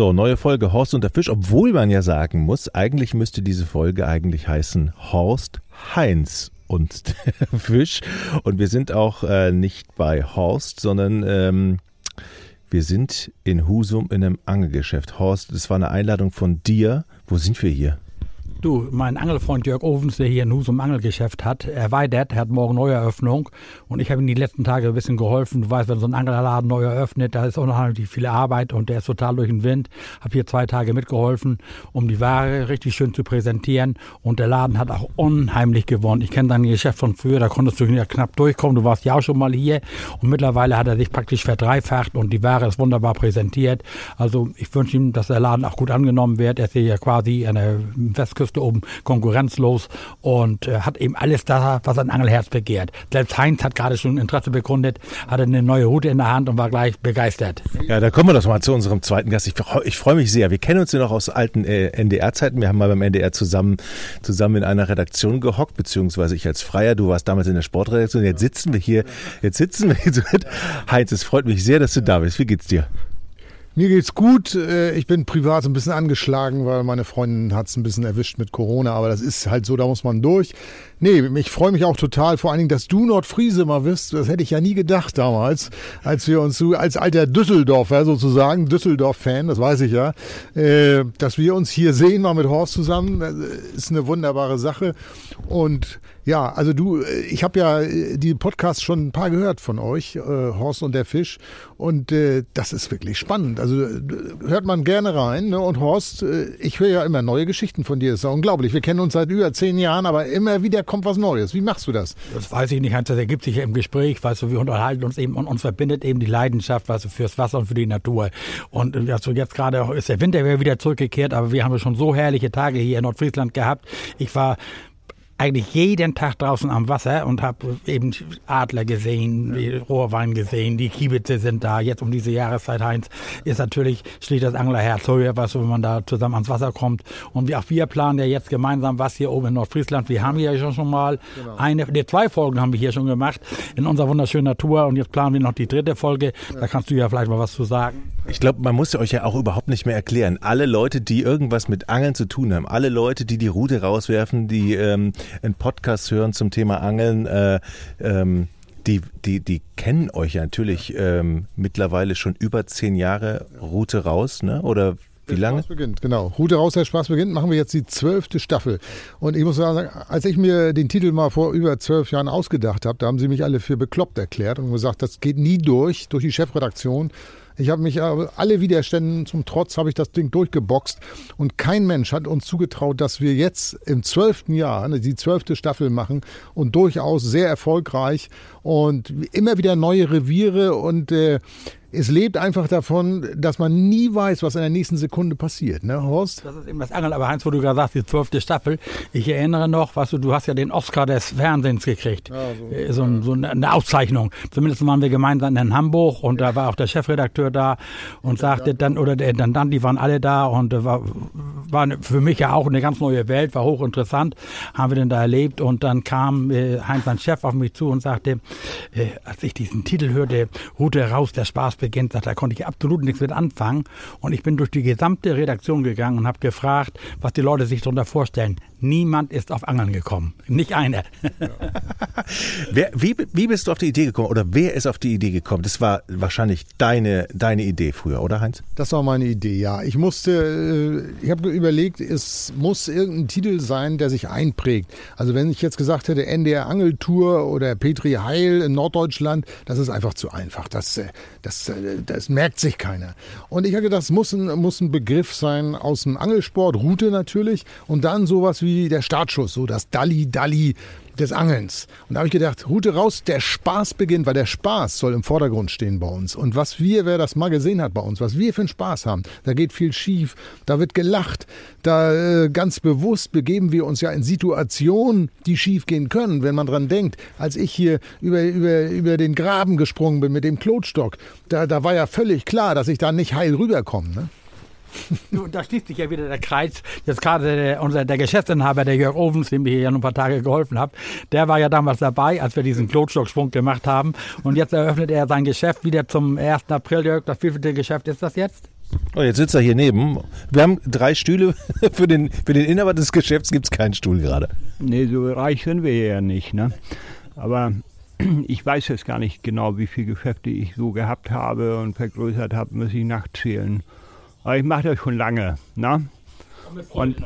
So, neue Folge Horst und der Fisch, obwohl man ja sagen muss, eigentlich müsste diese Folge eigentlich heißen Horst Heinz und der Fisch. Und wir sind auch äh, nicht bei Horst, sondern ähm, wir sind in Husum in einem Angelgeschäft. Horst, das war eine Einladung von dir. Wo sind wir hier? Du, mein Angelfreund Jörg Ovens, der hier in Husum Angelgeschäft hat, erweitert, er hat morgen Neueröffnung und ich habe ihm die letzten Tage ein bisschen geholfen. Du weißt, wenn so ein Anglerladen neu eröffnet, da ist unheimlich viel Arbeit und der ist total durch den Wind. Habe hier zwei Tage mitgeholfen, um die Ware richtig schön zu präsentieren und der Laden hat auch unheimlich gewonnen. Ich kenne dein Geschäft von früher, da konntest du ja knapp durchkommen. Du warst ja auch schon mal hier und mittlerweile hat er sich praktisch verdreifacht und die Ware ist wunderbar präsentiert. Also ich wünsche ihm, dass der Laden auch gut angenommen wird. Er ist hier ja quasi an der Westküste Westküste oben konkurrenzlos und äh, hat eben alles da, was ein Angelherz begehrt. Selbst Heinz hat gerade schon Interesse bekundet, hatte eine neue Route in der Hand und war gleich begeistert. Ja, da kommen wir doch mal zu unserem zweiten Gast. Ich, ich freue mich sehr. Wir kennen uns ja noch aus alten äh, NDR-Zeiten. Wir haben mal beim NDR zusammen, zusammen in einer Redaktion gehockt, beziehungsweise ich als Freier, du warst damals in der Sportredaktion. Jetzt sitzen wir hier, jetzt sitzen wir hier Heinz. Es freut mich sehr, dass du da bist. Wie geht's dir? Mir geht's gut. Äh, ich bin privat ein bisschen angeschlagen, weil meine Freundin hat es ein bisschen erwischt mit Corona, aber das ist halt so, da muss man durch. Nee, ich freue mich auch total, vor allen Dingen, dass du Nordfriese mal bist. Das hätte ich ja nie gedacht damals, als wir uns so, als alter Düsseldorfer sozusagen, Düsseldorf-Fan, das weiß ich ja, äh, dass wir uns hier sehen, mal mit Horst zusammen, das ist eine wunderbare Sache. Und ja, also du, äh, ich habe ja äh, die Podcasts schon ein paar gehört von euch, äh, Horst und der Fisch. Und äh, das ist wirklich spannend. Also äh, hört man gerne rein. Ne? Und Horst, äh, ich höre ja immer neue Geschichten von dir. Ist ja unglaublich. Wir kennen uns seit über zehn Jahren, aber immer wieder kommt was Neues. Wie machst du das? Das weiß ich nicht, Hans. Das ergibt sich im Gespräch. Weißt du, wir unterhalten uns eben und uns verbindet eben die Leidenschaft, weißt du, fürs Wasser und für die Natur. Und also jetzt gerade ist der Winter wieder zurückgekehrt, aber wir haben schon so herrliche Tage hier in Nordfriesland gehabt. Ich war eigentlich jeden Tag draußen am Wasser und habe eben Adler gesehen, ja. Rohrwein gesehen, die Kiebitze sind da. Jetzt um diese Jahreszeit, Heinz, ist natürlich, schlägt das Anglerherz höher, was, wenn man da zusammen ans Wasser kommt. Und wir, auch wir planen ja jetzt gemeinsam was hier oben in Nordfriesland. Wir haben hier schon, schon mal genau. eine, ne, zwei Folgen haben wir hier schon gemacht in unserer wunderschönen Natur und jetzt planen wir noch die dritte Folge. Ja. Da kannst du ja vielleicht mal was zu sagen. Ich glaube, man muss euch ja auch überhaupt nicht mehr erklären. Alle Leute, die irgendwas mit Angeln zu tun haben, alle Leute, die die Rute rauswerfen, die ähm, einen Podcast hören zum Thema Angeln, äh, ähm, die, die, die kennen euch ja natürlich ähm, mittlerweile schon über zehn Jahre Route raus, ne? Oder wie lange? Spaß beginnt, genau. Route raus, der Spaß beginnt, machen wir jetzt die zwölfte Staffel. Und ich muss sagen, als ich mir den Titel mal vor über zwölf Jahren ausgedacht habe, da haben sie mich alle für bekloppt erklärt und gesagt, das geht nie durch, durch die Chefredaktion. Ich habe mich alle Widerständen zum Trotz habe ich das Ding durchgeboxt und kein Mensch hat uns zugetraut, dass wir jetzt im zwölften Jahr ne, die zwölfte Staffel machen und durchaus sehr erfolgreich und immer wieder neue Reviere und äh, es lebt einfach davon, dass man nie weiß, was in der nächsten Sekunde passiert, ne, Horst? Das ist eben das Angeln. Aber Heinz, wo du gerade sagst, die zwölfte Staffel. Ich erinnere noch, was du, du hast ja den Oscar des Fernsehens gekriegt. Ja, so, äh, so, ja. so, eine Auszeichnung. Zumindest waren wir gemeinsam in Hamburg und da war auch der Chefredakteur da und sagte dann, oder der dann, dann, die waren alle da und äh, war, war für mich ja auch eine ganz neue Welt, war hochinteressant, haben wir denn da erlebt und dann kam äh, Heinz, sein Chef, auf mich zu und sagte, äh, als ich diesen Titel hörte, Route raus, der Spaß beginnt, da konnte ich absolut nichts mit anfangen. Und ich bin durch die gesamte Redaktion gegangen und habe gefragt, was die Leute sich darunter vorstellen. Niemand ist auf Angeln gekommen. Nicht einer. Ja. wer, wie, wie bist du auf die Idee gekommen oder wer ist auf die Idee gekommen? Das war wahrscheinlich deine, deine Idee früher, oder Heinz? Das war meine Idee, ja. Ich musste, äh, ich habe überlegt, es muss irgendein Titel sein, der sich einprägt. Also wenn ich jetzt gesagt hätte, NDR Angeltour oder Petri Heil in Norddeutschland, das ist einfach zu einfach. Das, äh, das, äh, das merkt sich keiner. Und ich habe gedacht, das muss ein, muss ein Begriff sein aus dem Angelsport, Route natürlich, und dann sowas wie wie der Startschuss, so das Dalli-Dalli des Angelns. Und da habe ich gedacht, Route raus, der Spaß beginnt, weil der Spaß soll im Vordergrund stehen bei uns. Und was wir, wer das mal gesehen hat bei uns, was wir für einen Spaß haben, da geht viel schief, da wird gelacht, da äh, ganz bewusst begeben wir uns ja in Situationen, die schief gehen können, wenn man dran denkt. Als ich hier über, über, über den Graben gesprungen bin mit dem Klotstock, da, da war ja völlig klar, dass ich da nicht heil rüberkomme. Ne? Du, da schließt sich ja wieder der Kreis. Jetzt gerade der, unser, der Geschäftsinhaber, der Jörg Ovens, dem wir hier ja noch ein paar Tage geholfen haben, der war ja damals dabei, als wir diesen Klotstocksprung gemacht haben. Und jetzt eröffnet er sein Geschäft wieder zum 1. April. Jörg, das wievielte Geschäft ist das jetzt? Oh, jetzt sitzt er hier neben. Wir haben drei Stühle. Für den, für den Inhaber des Geschäfts gibt es keinen Stuhl gerade. Nee, so reich sind wir ja nicht. Ne? Aber ich weiß jetzt gar nicht genau, wie viele Geschäfte ich so gehabt habe und vergrößert habe, muss ich nachzählen. Aber ich mache das schon lange. Ne? Und,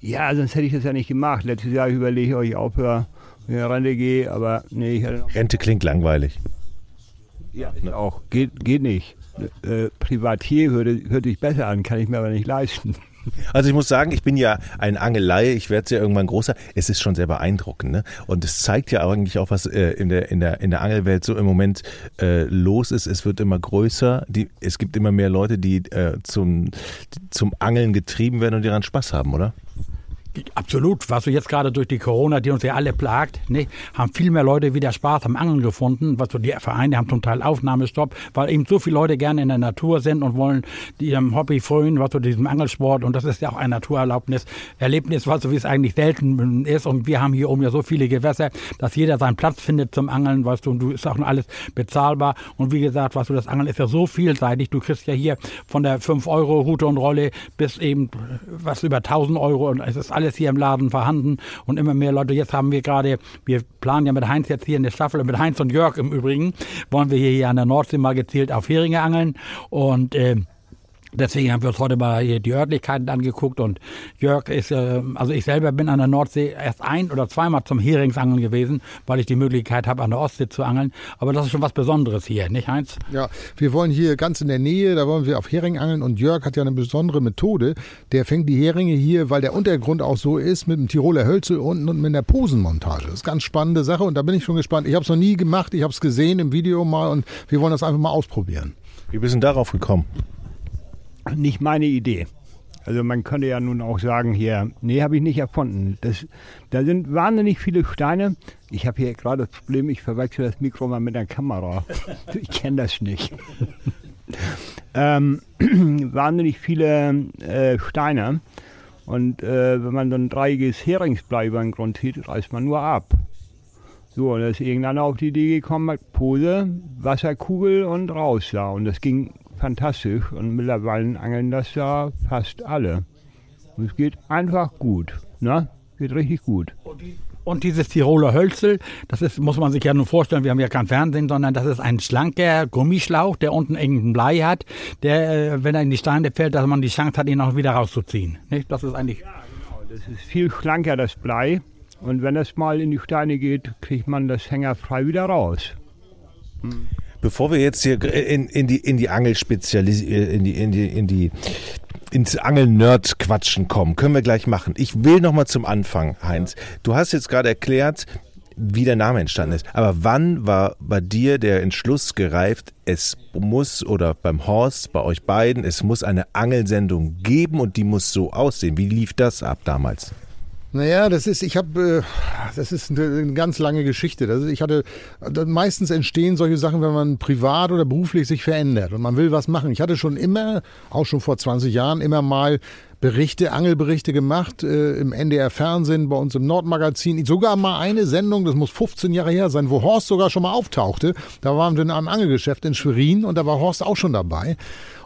ja, sonst hätte ich das ja nicht gemacht. Letztes Jahr überlege ich, ob ich aufhöre, wenn ich in Rente gehe, aber nee, ich hatte noch. Rente klingt langweilig. Ja, auch. Geht, geht nicht. Äh, Privatier hörte, hört sich besser an, kann ich mir aber nicht leisten. Also ich muss sagen, ich bin ja ein Angelei, ich werde ja irgendwann großer. Es ist schon sehr beeindruckend, ne? Und es zeigt ja eigentlich auch, was äh, in der in der in der Angelwelt so im Moment äh, los ist. Es wird immer größer. Die, es gibt immer mehr Leute, die äh, zum zum Angeln getrieben werden und die daran Spaß haben, oder? Absolut. Was du jetzt gerade durch die Corona, die uns ja alle plagt, ne, haben viel mehr Leute wieder Spaß am Angeln gefunden. Was so die Vereine haben zum Teil Aufnahmestopp, weil eben so viele Leute gerne in der Natur sind und wollen ihrem Hobby frönen, was so diesem Angelsport. Und das ist ja auch ein Naturerlaubnis, Erlebnis, was so wie es eigentlich selten ist. Und wir haben hier oben ja so viele Gewässer, dass jeder seinen Platz findet zum Angeln, weißt du, und du ist auch alles bezahlbar. Und wie gesagt, weißt du, das Angeln ist ja so vielseitig. Du kriegst ja hier von der 5 Euro Route und Rolle bis eben was über 1000 Euro und es ist alles hier im Laden vorhanden und immer mehr Leute. Jetzt haben wir gerade, wir planen ja mit Heinz jetzt hier eine Staffel, mit Heinz und Jörg im Übrigen, wollen wir hier an der Nordsee mal gezielt auf Heringe angeln und äh, Deswegen haben wir uns heute mal hier die Örtlichkeiten angeguckt und Jörg ist, äh, also ich selber bin an der Nordsee erst ein oder zweimal zum Heringsangeln gewesen, weil ich die Möglichkeit habe, an der Ostsee zu angeln. Aber das ist schon was Besonderes hier, nicht Heinz? Ja, wir wollen hier ganz in der Nähe, da wollen wir auf Hering angeln und Jörg hat ja eine besondere Methode. Der fängt die Heringe hier, weil der Untergrund auch so ist, mit dem Tiroler Hölzel unten und mit einer Posenmontage. Das ist eine ganz spannende Sache und da bin ich schon gespannt. Ich habe es noch nie gemacht, ich habe es gesehen im Video mal und wir wollen das einfach mal ausprobieren. Wie bist du darauf gekommen? Nicht meine Idee. Also man könnte ja nun auch sagen hier, nee, habe ich nicht erfunden. Das, da sind wahnsinnig viele Steine. Ich habe hier gerade das Problem, ich verwechsel das Mikro mal mit der Kamera. Ich kenne das nicht. ähm, wahnsinnig viele äh, Steine. Und äh, wenn man so ein dreiiges Heringsblei über den Grund zieht, reißt man nur ab. So, und da ist irgendeiner auf die Idee gekommen, Pose, Wasserkugel und raus da. Und das ging fantastisch und mittlerweile angeln das ja fast alle. Und es geht einfach gut. Ne? Geht richtig gut. Und dieses Tiroler Hölzel, das ist, muss man sich ja nur vorstellen, wir haben ja kein Fernsehen, sondern das ist ein schlanker Gummischlauch, der unten irgendein Blei hat, der, äh, wenn er in die Steine fällt, dass man die Chance hat, ihn auch wieder rauszuziehen. Nicht? Das ist eigentlich. Ja, genau. Das ist viel schlanker, das Blei. Und wenn das mal in die Steine geht, kriegt man das Hänger frei wieder raus. Hm. Bevor wir jetzt hier in, in die in die Angelspezialis in die in die in die ins Angel-Nerd-Quatschen kommen, können wir gleich machen. Ich will noch mal zum Anfang, Heinz. Du hast jetzt gerade erklärt, wie der Name entstanden ist. Aber wann war bei dir der Entschluss gereift, es muss oder beim Horst, bei euch beiden, es muss eine Angelsendung geben und die muss so aussehen? Wie lief das ab damals? Naja, das ist, ich habe, äh, das ist eine, ganz lange Geschichte. Das ist, ich hatte, meistens entstehen solche Sachen, wenn man privat oder beruflich sich verändert und man will was machen. Ich hatte schon immer, auch schon vor 20 Jahren, immer mal Berichte, Angelberichte gemacht äh, im NDR Fernsehen, bei uns im Nordmagazin. Sogar mal eine Sendung, das muss 15 Jahre her sein, wo Horst sogar schon mal auftauchte. Da waren wir in einem Angelgeschäft in Schwerin und da war Horst auch schon dabei.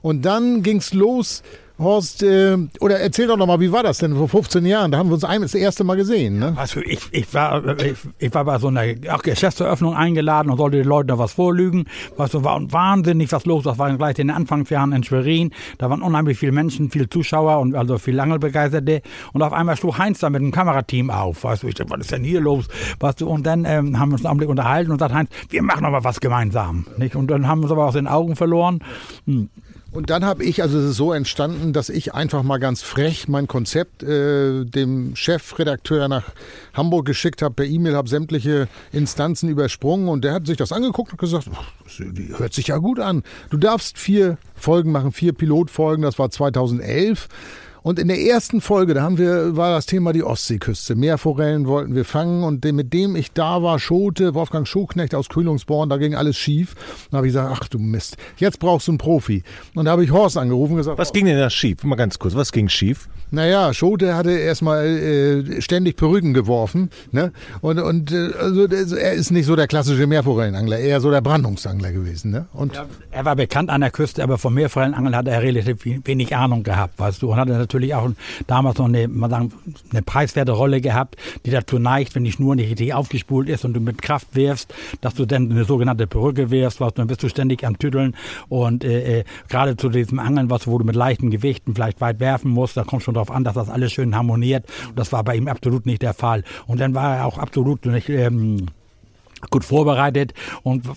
Und dann ging's los Horst, äh, oder erzähl doch noch mal, wie war das denn vor 15 Jahren? Da haben wir uns ein, das erste Mal gesehen. Ne? Also ich, ich, war, ich, ich war bei so einer auch Geschäftseröffnung eingeladen und sollte den Leuten noch was vorlügen. Was so war wahnsinnig was los. Das war gleich in den Anfangsjahren in Schwerin. Da waren unheimlich viele Menschen, viele Zuschauer und also viel Angelbegeisterte. Und auf einmal schlug Heinz da mit dem Kamerateam auf. Weißt du, ich dachte, was ist denn hier los? Weißt du, und dann ähm, haben wir uns einen Augenblick unterhalten und sagt Heinz, wir machen aber was gemeinsam. Nicht? Und dann haben wir uns aber aus den Augen verloren. Hm. Und dann habe ich, also es ist so entstanden, dass ich einfach mal ganz frech mein Konzept äh, dem Chefredakteur nach Hamburg geschickt habe, per E-Mail, habe sämtliche Instanzen übersprungen und der hat sich das angeguckt und gesagt, hört sich ja gut an. Du darfst vier Folgen machen, vier Pilotfolgen, das war 2011. Und in der ersten Folge, da haben wir, war das Thema die Ostseeküste. Meerforellen wollten wir fangen und mit dem ich da war, Schote, Wolfgang Schoknecht aus Kühlungsborn, da ging alles schief. Da habe ich gesagt, ach du Mist, jetzt brauchst du einen Profi. Und da habe ich Horst angerufen und gesagt, Was ging denn da schief? Mal ganz kurz, was ging schief? naja, Schote hatte erstmal äh, ständig Perücken geworfen. Ne? Und, und äh, also, er ist nicht so der klassische Meerforellenangler, eher so der Brandungsangler gewesen. Ne? Und ja, er war bekannt an der Küste, aber vom Meerforellenangeln hat er relativ wenig Ahnung gehabt, weißt du. Und hatte natürlich auch damals noch eine, mal sagen, eine preiswerte Rolle gehabt, die dazu neigt, wenn die Schnur nicht richtig aufgespult ist und du mit Kraft wirfst, dass du dann eine sogenannte Perücke wirfst, was, dann bist du ständig am Tütteln. Und äh, äh, gerade zu diesem Angeln, was, wo du mit leichten Gewichten vielleicht weit werfen musst, da kommt schon darauf an, dass das alles schön harmoniert. Und das war bei ihm absolut nicht der Fall. Und dann war er auch absolut nicht ähm, gut vorbereitet und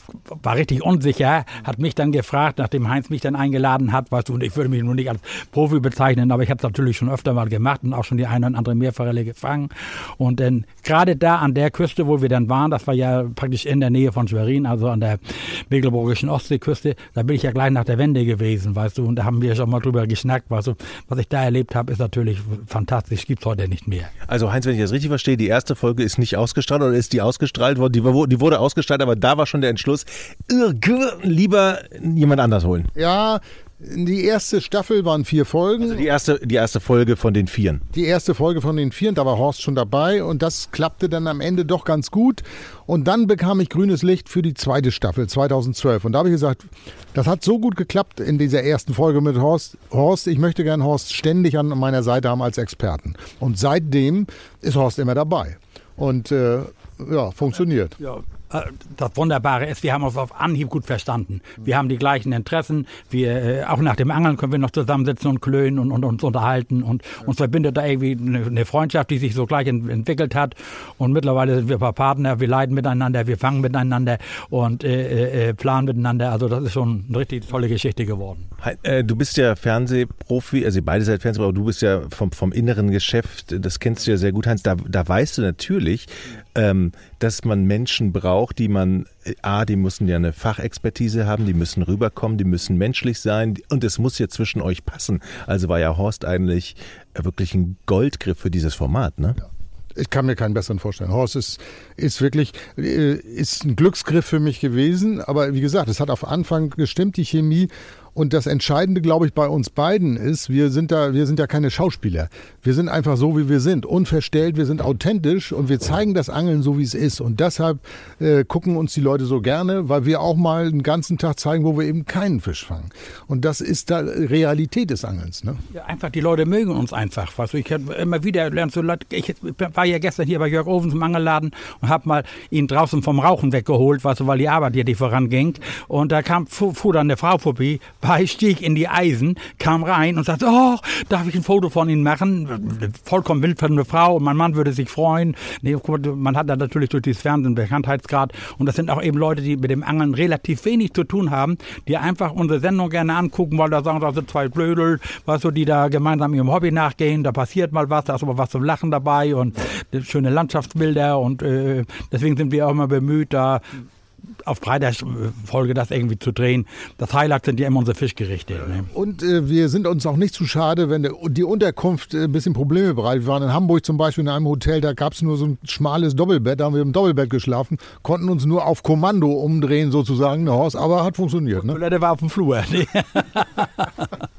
war richtig unsicher, hat mich dann gefragt, nachdem Heinz mich dann eingeladen hat, weißt du, und ich würde mich nur nicht als Profi bezeichnen, aber ich habe es natürlich schon öfter mal gemacht und auch schon die eine oder andere Meerforelle gefangen. Und dann gerade da an der Küste, wo wir dann waren, das war ja praktisch in der Nähe von Schwerin, also an der mecklenburgischen Ostseeküste, da bin ich ja gleich nach der Wende gewesen, weißt du, und da haben wir schon mal drüber geschnackt, weißt du, was ich da erlebt habe, ist natürlich fantastisch, gibt's heute nicht mehr. Also Heinz, wenn ich das richtig verstehe, die erste Folge ist nicht ausgestrahlt oder ist die ausgestrahlt worden? Die, war, die wurde ausgestrahlt, aber da war schon der Entschluss, lieber jemand anders holen. Ja, die erste Staffel waren vier Folgen. Also die erste, die erste Folge von den Vieren. Die erste Folge von den Vieren, da war Horst schon dabei und das klappte dann am Ende doch ganz gut. Und dann bekam ich grünes Licht für die zweite Staffel 2012. Und da habe ich gesagt, das hat so gut geklappt in dieser ersten Folge mit Horst. Horst, ich möchte gern Horst ständig an meiner Seite haben als Experten. Und seitdem ist Horst immer dabei. Und äh, ja, funktioniert. Ja, das Wunderbare ist, wir haben uns auf Anhieb gut verstanden. Wir haben die gleichen Interessen. Wir, äh, auch nach dem Angeln können wir noch zusammensitzen und klönen und, und uns unterhalten. Und uns verbindet da irgendwie eine, Freundschaft, die sich so gleich ent entwickelt hat. Und mittlerweile sind wir ein paar Partner. Wir leiden miteinander, wir fangen miteinander und äh, äh, planen miteinander. Also das ist schon eine richtig tolle Geschichte geworden. Äh, du bist ja Fernsehprofi, also beide seid Fernsehprofi, aber du bist ja vom, vom inneren Geschäft, das kennst du ja sehr gut, Heinz. Da, da weißt du natürlich, ähm, dass man Menschen braucht, die man, äh, A, die müssen ja eine Fachexpertise haben, die müssen rüberkommen, die müssen menschlich sein und es muss ja zwischen euch passen. Also war ja Horst eigentlich wirklich ein Goldgriff für dieses Format, ne? Ja. Ich kann mir keinen besseren vorstellen. Horst ist, ist wirklich, äh, ist ein Glücksgriff für mich gewesen. Aber wie gesagt, es hat auf Anfang gestimmt, die Chemie. Und das Entscheidende, glaube ich, bei uns beiden ist, wir sind da, wir sind ja keine Schauspieler. Wir sind einfach so, wie wir sind, unverstellt, wir sind authentisch und wir zeigen das Angeln so, wie es ist. Und deshalb äh, gucken uns die Leute so gerne, weil wir auch mal einen ganzen Tag zeigen, wo wir eben keinen Fisch fangen. Und das ist da Realität des Angelns. Ne? Ja, einfach, die Leute mögen uns einfach. Weißt ich immer wieder lernst so Leute, ich war ja gestern hier bei Jörg Ovens im Angelladen und habe mal ihn draußen vom Rauchen weggeholt, weil die Arbeit hier nicht voranging. Und da kam, fuhr dann eine Frau vorbei, bei, stieg in die Eisen, kam rein und sagte, oh, darf ich ein Foto von Ihnen machen? Vollkommen wildfremde Frau, mein Mann würde sich freuen. Nee, man hat da natürlich durch dieses Fernsehen Bekanntheitsgrad und das sind auch eben Leute, die mit dem Angeln relativ wenig zu tun haben, die einfach unsere Sendung gerne angucken, weil da sagen, da sind zwei Blödel, weißt du, die da gemeinsam ihrem Hobby nachgehen, da passiert mal was, da ist aber was zum Lachen dabei und schöne Landschaftsbilder und äh, deswegen sind wir auch immer bemüht, da auf breiter Folge das irgendwie zu drehen. Das Highlight sind ja immer unsere Fischgerichte. Ne? Und äh, wir sind uns auch nicht zu schade, wenn die Unterkunft äh, ein bisschen Probleme bereitet. Wir waren in Hamburg zum Beispiel in einem Hotel, da gab es nur so ein schmales Doppelbett, da haben wir im Doppelbett geschlafen, konnten uns nur auf Kommando umdrehen sozusagen, ne, Horst, aber hat funktioniert. Ne? Der war auf dem Flur.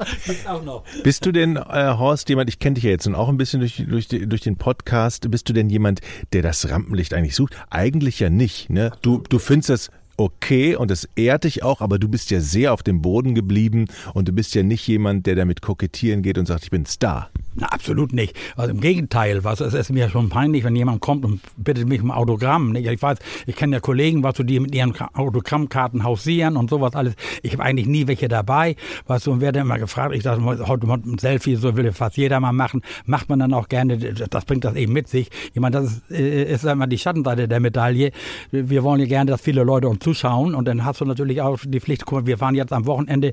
Gibt's auch noch. Bist du denn, äh, Horst, jemand, ich kenne dich ja jetzt und auch ein bisschen durch, durch, durch den Podcast, bist du denn jemand, der das Rampenlicht eigentlich sucht? Eigentlich ja nicht. Ne? Du, du findest das okay und es ehrt dich auch, aber du bist ja sehr auf dem Boden geblieben und du bist ja nicht jemand, der damit kokettieren geht und sagt, ich bin Star. Na, absolut nicht. Also im Gegenteil, was es ist mir schon peinlich, wenn jemand kommt und bittet mich um Autogramm. Ich weiß, ich kenne ja Kollegen, was du die mit ihren Autogrammkarten hausieren und sowas alles. Ich habe eigentlich nie welche dabei, was du und werde immer gefragt. Ich sage heute mal ein Selfie, so will fast jeder mal machen, macht man dann auch gerne. Das bringt das eben mit sich. Ich meine, das ist, äh, ist immer die Schattenseite der Medaille. Wir wollen ja gerne, dass viele Leute uns zuschauen und dann hast du natürlich auch die Pflicht. Guck mal, wir fahren jetzt am Wochenende,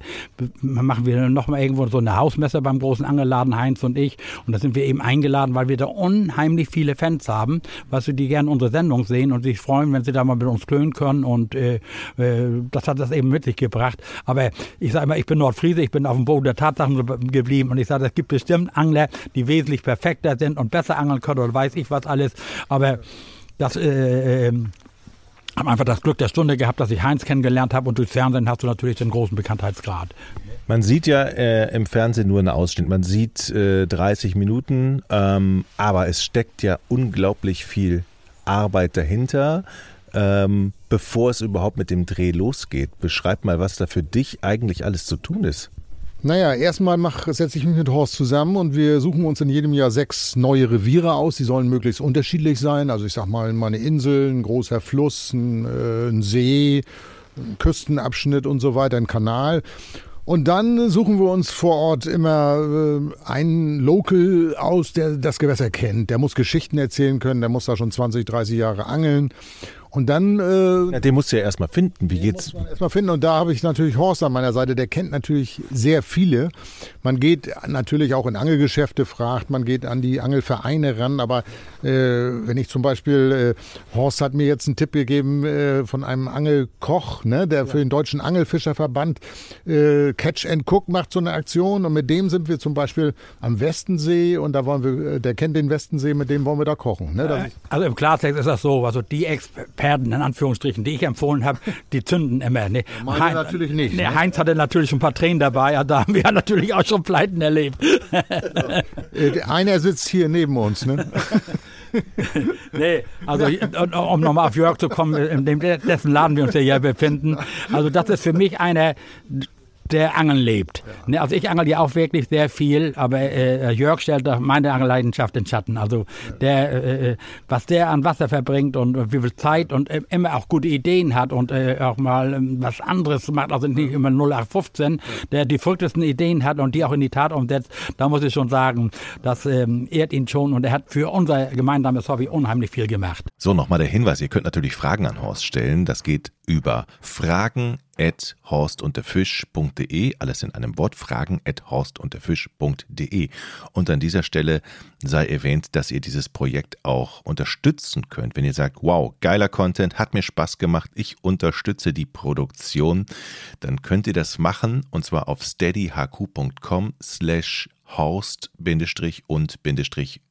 machen wir noch mal irgendwo so eine Hausmesse beim großen Angelladen Heinz und ich wichtig. Und da sind wir eben eingeladen, weil wir da unheimlich viele Fans haben, was sie die gerne unsere Sendung sehen und sich freuen, wenn sie da mal mit uns klönen können. Und äh, äh, das hat das eben mit sich gebracht. Aber ich sage immer, ich bin Nordfriese, ich bin auf dem Boden der Tatsachen geblieben und ich sage, es gibt bestimmt Angler, die wesentlich perfekter sind und besser angeln können oder weiß ich was alles. Aber das äh, äh, habe einfach das Glück der Stunde gehabt, dass ich Heinz kennengelernt habe und durchs Fernsehen hast du natürlich den großen Bekanntheitsgrad. Man sieht ja äh, im Fernsehen nur einen Ausschnitt. Man sieht äh, 30 Minuten, ähm, aber es steckt ja unglaublich viel Arbeit dahinter, ähm, bevor es überhaupt mit dem Dreh losgeht. Beschreib mal, was da für dich eigentlich alles zu tun ist. Naja, erstmal setze ich mich mit Horst zusammen und wir suchen uns in jedem Jahr sechs neue Reviere aus. Die sollen möglichst unterschiedlich sein. Also ich sag mal, mal eine Insel, ein großer Fluss, ein, äh, ein See, ein Küstenabschnitt und so weiter, ein Kanal. Und dann suchen wir uns vor Ort immer äh, einen Local aus, der das Gewässer kennt. Der muss Geschichten erzählen können, der muss da schon 20, 30 Jahre angeln. Und dann. Äh, ja, den musst du ja erstmal finden. Wie geht's? Erstmal finden. Und da habe ich natürlich Horst an meiner Seite. Der kennt natürlich sehr viele. Man geht natürlich auch in Angelgeschäfte, fragt, man geht an die Angelvereine ran. Aber äh, wenn ich zum Beispiel, äh, Horst hat mir jetzt einen Tipp gegeben äh, von einem Angelkoch, ne, der ja. für den Deutschen Angelfischerverband äh, Catch and Cook macht so eine Aktion. Und mit dem sind wir zum Beispiel am Westensee und da wollen wir, äh, der kennt den Westensee, mit dem wollen wir da kochen. Ne? also im Klartext ist das so, also die Experten Experten, in Anführungsstrichen, die ich empfohlen habe, die zünden immer. Ne? Heinz, natürlich nicht. Ne, Heinz hatte natürlich ein paar Tränen dabei, ja, da haben wir natürlich auch schon Pleiten erlebt. Äh, einer sitzt hier neben uns, ne? nee, also um nochmal auf Jörg zu kommen, in dessen Laden wir uns ja hier befinden. Also das ist für mich einer der Angeln lebt. Ja. Also ich angel ja auch wirklich sehr viel, aber äh, Jörg stellt meine Angelleidenschaft in Schatten. Also der, äh, äh, was der an Wasser verbringt und, und wie viel Zeit und äh, immer auch gute Ideen hat und äh, auch mal ähm, was anderes macht, also nicht immer 0815, der die verrücktesten Ideen hat und die auch in die Tat umsetzt, da muss ich schon sagen, das ähm, ehrt ihn schon und er hat für unser gemeinsames Hobby unheimlich viel gemacht. So, nochmal der Hinweis, ihr könnt natürlich Fragen an Horst stellen. Das geht über Fragen at horstundderfisch.de, alles in einem Wort, fragen at horstundderfisch.de. Und an dieser Stelle sei erwähnt, dass ihr dieses Projekt auch unterstützen könnt. Wenn ihr sagt, wow, geiler Content, hat mir Spaß gemacht, ich unterstütze die Produktion, dann könnt ihr das machen und zwar auf steadyhq.com slash horst und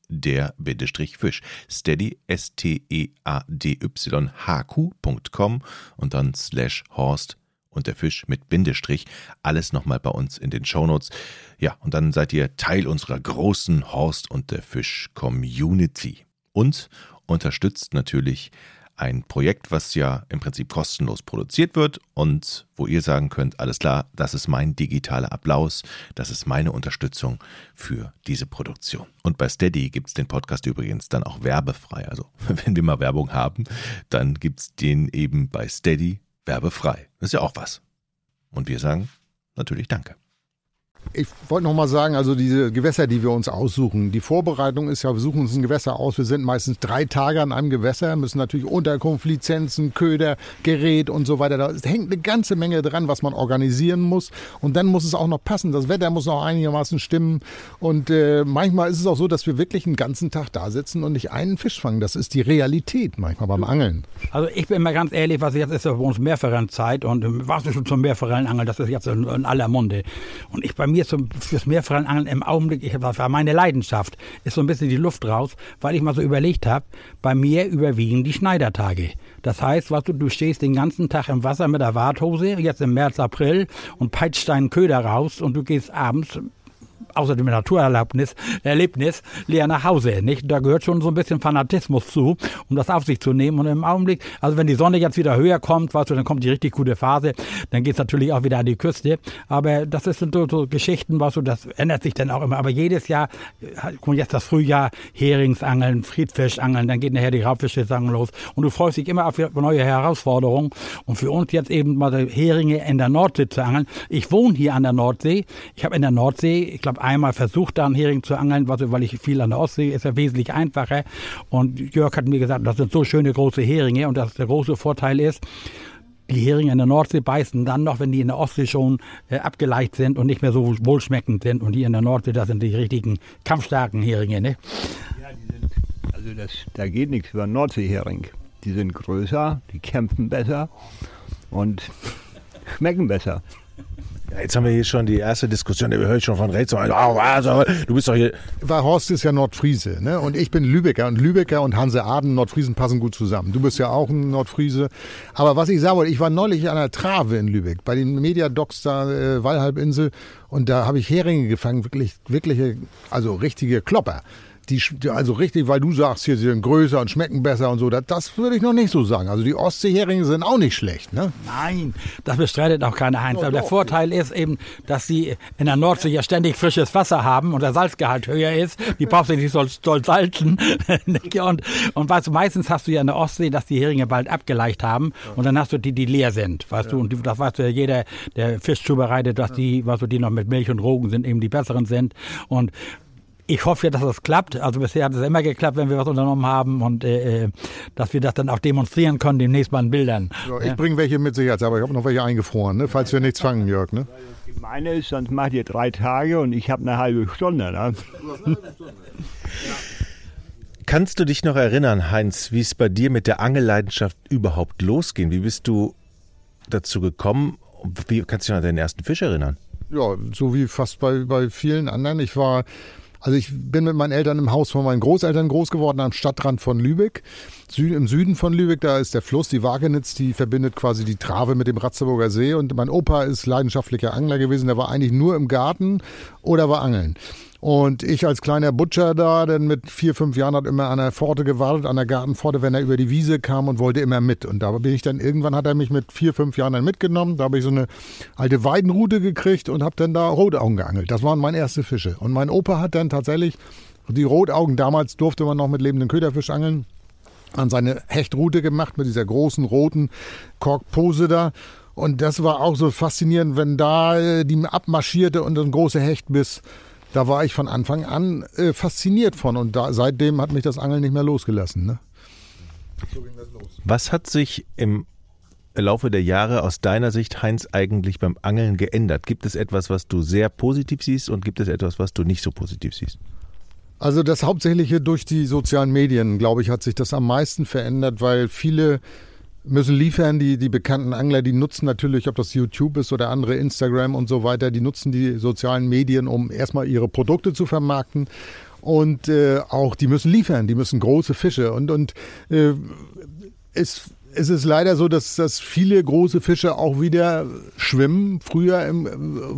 der Fisch. Steady, S-T-E-A-D-Y-H-Q.com und dann slash Horst und der Fisch mit Bindestrich. Alles nochmal bei uns in den Shownotes. Ja, und dann seid ihr Teil unserer großen Horst und der Fisch Community. Und unterstützt natürlich ein Projekt, was ja im Prinzip kostenlos produziert wird und wo ihr sagen könnt, alles klar, das ist mein digitaler Applaus, das ist meine Unterstützung für diese Produktion. Und bei Steady gibt es den Podcast übrigens dann auch werbefrei. Also wenn wir mal Werbung haben, dann gibt es den eben bei Steady werbefrei. Das ist ja auch was. Und wir sagen natürlich Danke. Ich wollte noch mal sagen, also diese Gewässer, die wir uns aussuchen, die Vorbereitung ist ja, wir suchen uns ein Gewässer aus. Wir sind meistens drei Tage an einem Gewässer, müssen natürlich Unterkunft, Lizenzen, Köder, Gerät und so weiter. Da hängt eine ganze Menge dran, was man organisieren muss. Und dann muss es auch noch passen. Das Wetter muss auch einigermaßen stimmen. Und äh, manchmal ist es auch so, dass wir wirklich einen ganzen Tag da sitzen und nicht einen Fisch fangen. Das ist die Realität manchmal beim Angeln. Also ich bin mal ganz ehrlich, was jetzt ist ja bei uns Mehrforellenzeit und ähm, warst du schon zum Mehrforellenangeln, das ist jetzt in, in aller Munde. Und ich bei mir zum, fürs Meerforellenangeln im Augenblick, ich, das war meine Leidenschaft, ist so ein bisschen die Luft raus, weil ich mal so überlegt habe, bei mir überwiegen die Schneidertage. Das heißt, was du, du stehst den ganzen Tag im Wasser mit der Warthose, jetzt im März, April, und peitscht deinen Köder raus und du gehst abends außer dem Naturerlaubnis, Erlebnis, leer nach Hause. Nicht? Da gehört schon so ein bisschen Fanatismus zu, um das auf sich zu nehmen. Und im Augenblick, also wenn die Sonne jetzt wieder höher kommt, weißt du, dann kommt die richtig gute Phase, dann geht es natürlich auch wieder an die Küste. Aber das sind so, so Geschichten, weißt du, das ändert sich dann auch immer. Aber jedes Jahr, kommt jetzt das Frühjahr, Heringsangeln, Friedfischangeln, dann geht nachher die Raubfischsaison los. Und du freust dich immer auf neue Herausforderungen. Und für uns jetzt eben mal Heringe in der Nordsee zu angeln. Ich wohne hier an der Nordsee. Ich habe in der Nordsee, ich glaube, einmal versucht, da einen Hering zu angeln, weil ich viel an der Ostsee ist ja wesentlich einfacher. Und Jörg hat mir gesagt, das sind so schöne große Heringe und dass der große Vorteil ist, die Heringe in der Nordsee beißen, dann noch, wenn die in der Ostsee schon äh, abgeleicht sind und nicht mehr so wohlschmeckend sind. Und die in der Nordsee, das sind die richtigen kampfstarken Heringe. Ne? Ja, sind, also das, da geht nichts über Nordseehering. Die sind größer, die kämpfen besser und schmecken besser. Ja, jetzt haben wir hier schon die erste Diskussion, wir hören schon von rechts. Also, du bist doch hier. Weil Horst ist ja Nordfriese, ne? Und ich bin Lübecker. Und Lübecker und Hanse Aden, Nordfriesen passen gut zusammen. Du bist ja auch ein Nordfriese. Aber was ich sagen wollte, ich war neulich an der Trave in Lübeck, bei den Mediadocs da, äh, Wallhalbinsel. Und da habe ich Heringe gefangen, wirklich, wirkliche, also richtige Klopper die, also richtig, weil du sagst, hier sie sind größer und schmecken besser und so, das, das würde ich noch nicht so sagen. Also die Ostseeheringe sind auch nicht schlecht, ne? Nein, das bestreitet auch keiner Heinz. Aber der Vorteil ist eben, dass sie in der Nordsee ja ständig frisches Wasser haben und der Salzgehalt höher ist. Die brauchst du nicht so doll salzen. und, und weißt du, meistens hast du ja in der Ostsee, dass die Heringe bald abgeleicht haben und dann hast du die, die leer sind, weißt ja. du. Und das weißt du ja jeder, der Fisch zubereitet, dass die, weißt du, die noch mit Milch und Rogen sind, eben die besseren sind. Und ich hoffe ja, dass das klappt. Also bisher hat es immer geklappt, wenn wir was unternommen haben und äh, äh, dass wir das dann auch demonstrieren können, demnächst mal in Bildern. Ja, ich bringe welche mit Sicherheit, aber ich habe noch welche eingefroren, ne? falls wir nichts fangen, Jörg. Ne? Meine ist, sonst macht ihr drei Tage und ich habe eine halbe Stunde. Ne? Kannst du dich noch erinnern, Heinz, wie es bei dir mit der Angelleidenschaft überhaupt losging? Wie bist du dazu gekommen? Wie kannst du dich noch an deinen ersten Fisch erinnern? Ja, so wie fast bei, bei vielen anderen. Ich war also ich bin mit meinen Eltern im Haus von meinen Großeltern groß geworden am Stadtrand von Lübeck. Süd, Im Süden von Lübeck, da ist der Fluss, die Wagenitz, die verbindet quasi die Trave mit dem Ratzeburger See. Und mein Opa ist leidenschaftlicher Angler gewesen. Der war eigentlich nur im Garten oder war angeln. Und ich als kleiner Butcher da, denn mit vier, fünf Jahren hat immer an der Pforte gewartet, an der Gartenpforte, wenn er über die Wiese kam und wollte immer mit. Und da bin ich dann, irgendwann hat er mich mit vier, fünf Jahren dann mitgenommen. Da habe ich so eine alte Weidenrute gekriegt und habe dann da Rotaugen geangelt. Das waren meine ersten Fische. Und mein Opa hat dann tatsächlich die Rotaugen, damals durfte man noch mit lebenden Köderfisch angeln, an seine Hechtrute gemacht mit dieser großen roten Korkpose da. Und das war auch so faszinierend, wenn da äh, die abmarschierte und ein großer Hechtbiss da war ich von Anfang an äh, fasziniert von und da, seitdem hat mich das Angeln nicht mehr losgelassen. Ne? So ging das los. Was hat sich im Laufe der Jahre aus deiner Sicht, Heinz, eigentlich beim Angeln geändert? Gibt es etwas, was du sehr positiv siehst und gibt es etwas, was du nicht so positiv siehst? Also das Hauptsächliche durch die sozialen Medien, glaube ich, hat sich das am meisten verändert, weil viele müssen liefern. Die, die bekannten Angler, die nutzen natürlich, ob das YouTube ist oder andere Instagram und so weiter, die nutzen die sozialen Medien, um erstmal ihre Produkte zu vermarkten. Und äh, auch die müssen liefern, die müssen große Fische. Und, und äh, es es ist leider so, dass, dass viele große Fische auch wieder schwimmen. Früher im,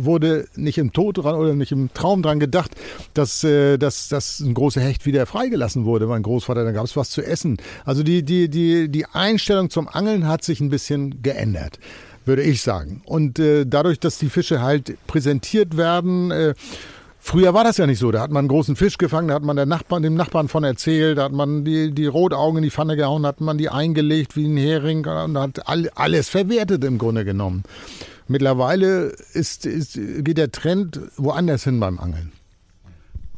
wurde nicht im Tod dran oder nicht im Traum dran gedacht, dass, äh, dass, dass ein großer Hecht wieder freigelassen wurde. Mein Großvater, da gab es was zu essen. Also die, die, die, die Einstellung zum Angeln hat sich ein bisschen geändert würde ich sagen. Und äh, dadurch, dass die Fische halt präsentiert werden, äh, Früher war das ja nicht so. Da hat man einen großen Fisch gefangen, da hat man Nachbarn, dem Nachbarn von erzählt, da hat man die, die Rotaugen in die Pfanne gehauen, da hat man die eingelegt wie ein Hering und hat all, alles verwertet im Grunde genommen. Mittlerweile ist, ist, geht der Trend woanders hin beim Angeln.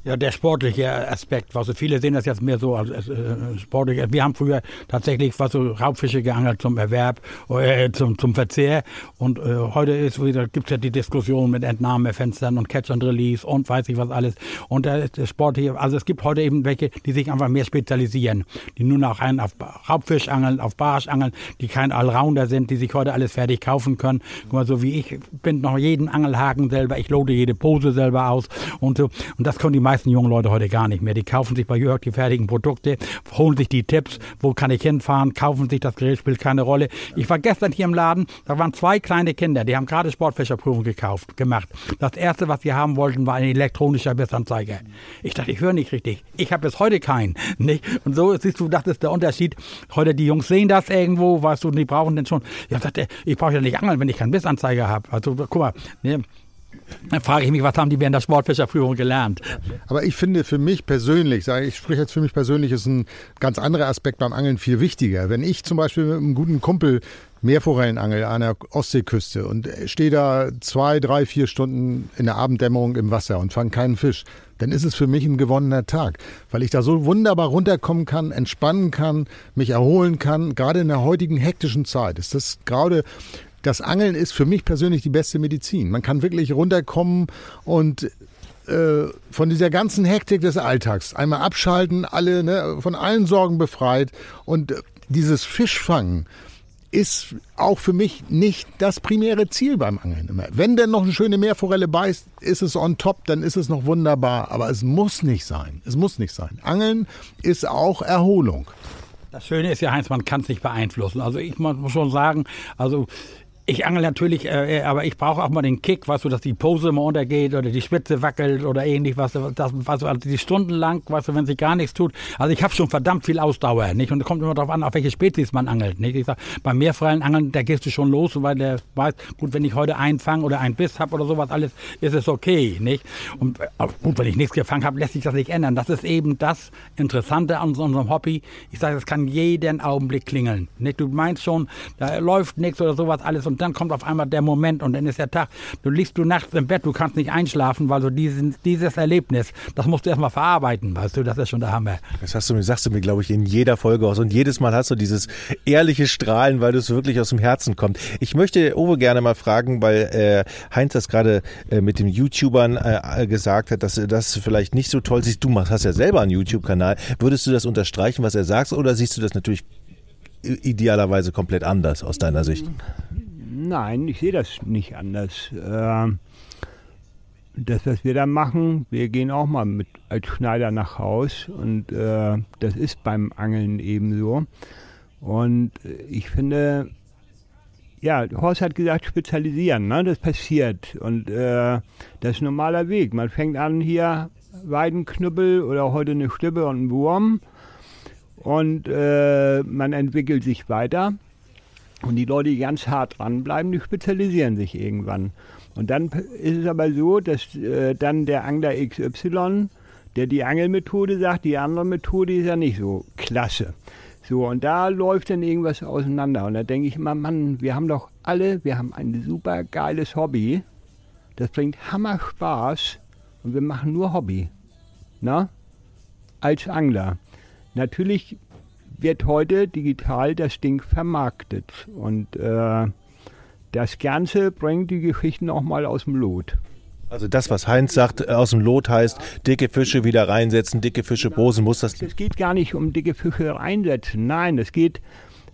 Ja, der sportliche Aspekt. Also viele sehen das jetzt mehr so als äh, sportlich. Wir haben früher tatsächlich was so Raubfische geangelt zum Erwerb, äh, zum, zum Verzehr. Und äh, heute ist wieder gibt's ja die Diskussion mit Entnahmefenstern und Catch and Release und weiß ich was alles. Und der, der sportliche, also es gibt heute eben welche, die sich einfach mehr spezialisieren, die nur noch einen auf Raubfisch angeln, auf Barsch angeln, die kein Allrounder sind, die sich heute alles fertig kaufen können. Guck mal, so wie ich bin noch jeden Angelhaken selber, ich lote jede Pose selber aus und so. Und das können die meisten meisten jungen Leute heute gar nicht mehr. Die kaufen sich bei Jörg die fertigen Produkte, holen sich die Tipps, wo kann ich hinfahren, kaufen sich das Gerät, spielt keine Rolle. Ich war gestern hier im Laden, da waren zwei kleine Kinder, die haben gerade Sportfischerprüfung gekauft, gemacht. Das erste, was sie haben wollten, war ein elektronischer Bissanzeiger. Ich dachte, ich höre nicht richtig. Ich habe bis heute keinen. Nicht? Und so siehst du, das ist der Unterschied. Heute die Jungs sehen das irgendwo, weißt du, die brauchen denn schon. Ich dachte, ich brauche ja nicht angeln, wenn ich keinen Bissanzeiger habe. Also guck mal, ne? Dann frage ich mich, was haben die während der Sportfischerführung gelernt? Aber ich finde für mich persönlich, ich, spreche jetzt für mich persönlich, ist ein ganz anderer Aspekt beim Angeln viel wichtiger. Wenn ich zum Beispiel mit einem guten Kumpel Meerforellenangel an der Ostseeküste und stehe da zwei, drei, vier Stunden in der Abenddämmerung im Wasser und fange keinen Fisch, dann ist es für mich ein gewonnener Tag, weil ich da so wunderbar runterkommen kann, entspannen kann, mich erholen kann. Gerade in der heutigen hektischen Zeit ist das gerade das Angeln ist für mich persönlich die beste Medizin. Man kann wirklich runterkommen und äh, von dieser ganzen Hektik des Alltags einmal abschalten, alle ne, von allen Sorgen befreit und dieses Fischfangen ist auch für mich nicht das primäre Ziel beim Angeln immer. Wenn denn noch eine schöne Meerforelle beißt, ist es on top, dann ist es noch wunderbar. Aber es muss nicht sein. Es muss nicht sein. Angeln ist auch Erholung. Das Schöne ist ja, Heinz, man kann es nicht beeinflussen. Also ich muss schon sagen, also ich angel natürlich, äh, äh, aber ich brauche auch mal den Kick, weißt du, dass die Pose immer untergeht oder die Spitze wackelt oder ähnlich, was das, weißt du, also die stundenlang, weißt du, wenn sich gar nichts tut. Also ich habe schon verdammt viel Ausdauer, nicht? Und es kommt immer darauf an, auf welche Spezies man angelt, nicht? Ich sag, beim mehrfreien Angeln, da gehst du schon los, weil der weiß, gut, wenn ich heute einen Fang oder einen Biss habe oder sowas alles, ist es okay, nicht? Und äh, gut, wenn ich nichts gefangen habe, lässt sich das nicht ändern. Das ist eben das Interessante an unserem Hobby. Ich sage, das kann jeden Augenblick klingeln, nicht? Du meinst schon, da läuft nichts oder sowas alles und dann kommt auf einmal der Moment und dann ist der Tag. Du liegst du nachts im Bett, du kannst nicht einschlafen, weil du diesen, dieses Erlebnis, das musst du erstmal verarbeiten, weißt du, das ist schon der Hammer. Das hast du mir, sagst du mir, glaube ich, in jeder Folge aus und jedes Mal hast du dieses ehrliche Strahlen, weil es wirklich aus dem Herzen kommt. Ich möchte Uwe gerne mal fragen, weil äh, Heinz das gerade äh, mit den YouTubern äh, gesagt hat, dass er das vielleicht nicht so toll siehst. Du machst, hast ja selber einen YouTube-Kanal. Würdest du das unterstreichen, was er sagt, oder siehst du das natürlich idealerweise komplett anders aus deiner Sicht? Nein, ich sehe das nicht anders. Ähm, das, was wir da machen, wir gehen auch mal mit als Schneider nach Haus und äh, das ist beim Angeln ebenso. Und ich finde, ja, Horst hat gesagt, spezialisieren, ne? das passiert. Und äh, das ist ein normaler Weg. Man fängt an hier Weidenknüppel oder heute eine Stippe und einen Wurm und äh, man entwickelt sich weiter. Und die Leute, die ganz hart dranbleiben, die spezialisieren sich irgendwann. Und dann ist es aber so, dass äh, dann der Angler XY, der die Angelmethode sagt, die andere Methode ist ja nicht so klasse. So, und da läuft dann irgendwas auseinander. Und da denke ich immer, Mann, wir haben doch alle, wir haben ein super geiles Hobby. Das bringt Hammer Spaß und wir machen nur Hobby. Na? Als Angler. Natürlich wird heute digital das Ding vermarktet. Und äh, das Ganze bringt die Geschichten auch mal aus dem Lot. Also das, was Heinz sagt, äh, aus dem Lot heißt, dicke Fische wieder reinsetzen, dicke Fische posen, muss das... Es geht gar nicht um dicke Fische reinsetzen, nein, es geht,